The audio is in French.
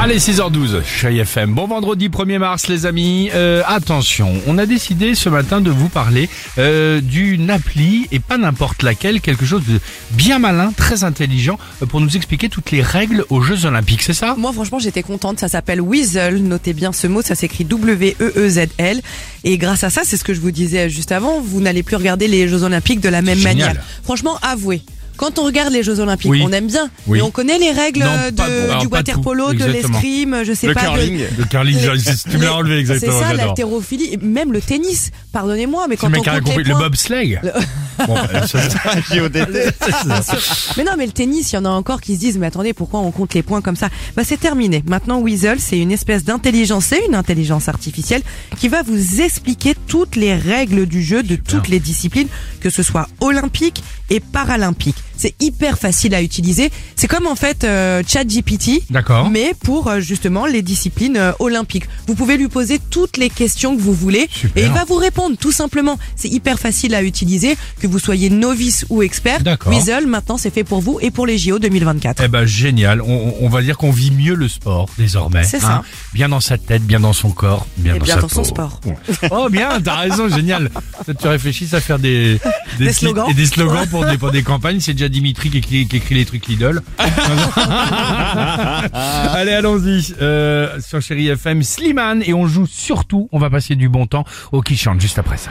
Allez, 6h12, chez FM. Bon vendredi 1er mars, les amis. Euh, attention, on a décidé ce matin de vous parler euh, d'une appli, et pas n'importe laquelle, quelque chose de bien malin, très intelligent, euh, pour nous expliquer toutes les règles aux Jeux Olympiques, c'est ça? Moi, franchement, j'étais contente. Ça s'appelle Weasel. Notez bien ce mot. Ça s'écrit W-E-E-Z-L. Et grâce à ça, c'est ce que je vous disais juste avant. Vous n'allez plus regarder les Jeux Olympiques de la même Génial. manière. Franchement, avouez. Quand on regarde les Jeux Olympiques, Oui. on aime bien. Oui. Mais on connaît les règles Non, de- pas- alors, du pas water tout, polo, de exactement. l'escrime, je sais Le pas. de- curling. Le curling, les- tu me l'as enlevé exactement. C'est ça, j'adore. l'haltérophilie, et même le tennis. Pardonnez-moi, mais C'est quand le on mec a compte compris. les Le points- bobsleigh Bon, ça- JODT. Mais non, mais le tennis, il y en a encore qui se disent, mais attendez, pourquoi on compte les points comme ça? Bah c'est terminé. Maintenant, Weasel, c'est une espèce d'intelligence, c'est une intelligence artificielle qui va vous expliquer toutes les règles du jeu de toutes les disciplines, que ce soit olympique et paralympique. C'est hyper facile à utiliser. C'est comme en fait euh, ChatGPT, D'accord. mais pour euh, justement les disciplines euh, olympiques. Vous pouvez lui poser toutes les questions que vous voulez Super. et il va vous répondre tout simplement. C'est hyper facile à utiliser, que vous soyez novice ou expert. Weasel, maintenant, c'est fait pour vous et pour les JO 2024. Eh ben génial, on, on va dire qu'on vit mieux le sport désormais. C'est ça. hein. Bien dans sa tête, bien dans son corps, bien Et dans bien sa dans son sport. Oh bien, t'as raison, génial. Peut-être tu réfléchis à faire des slogans. et des slogans pour des pour des campagnes. C'est déjà Dimitri qui écrit, qui écrit les trucs Lidl. Allez, allons-y euh, sur Chéri FM, Slimane et on joue surtout. On va passer du bon temps au qui chante juste après ça.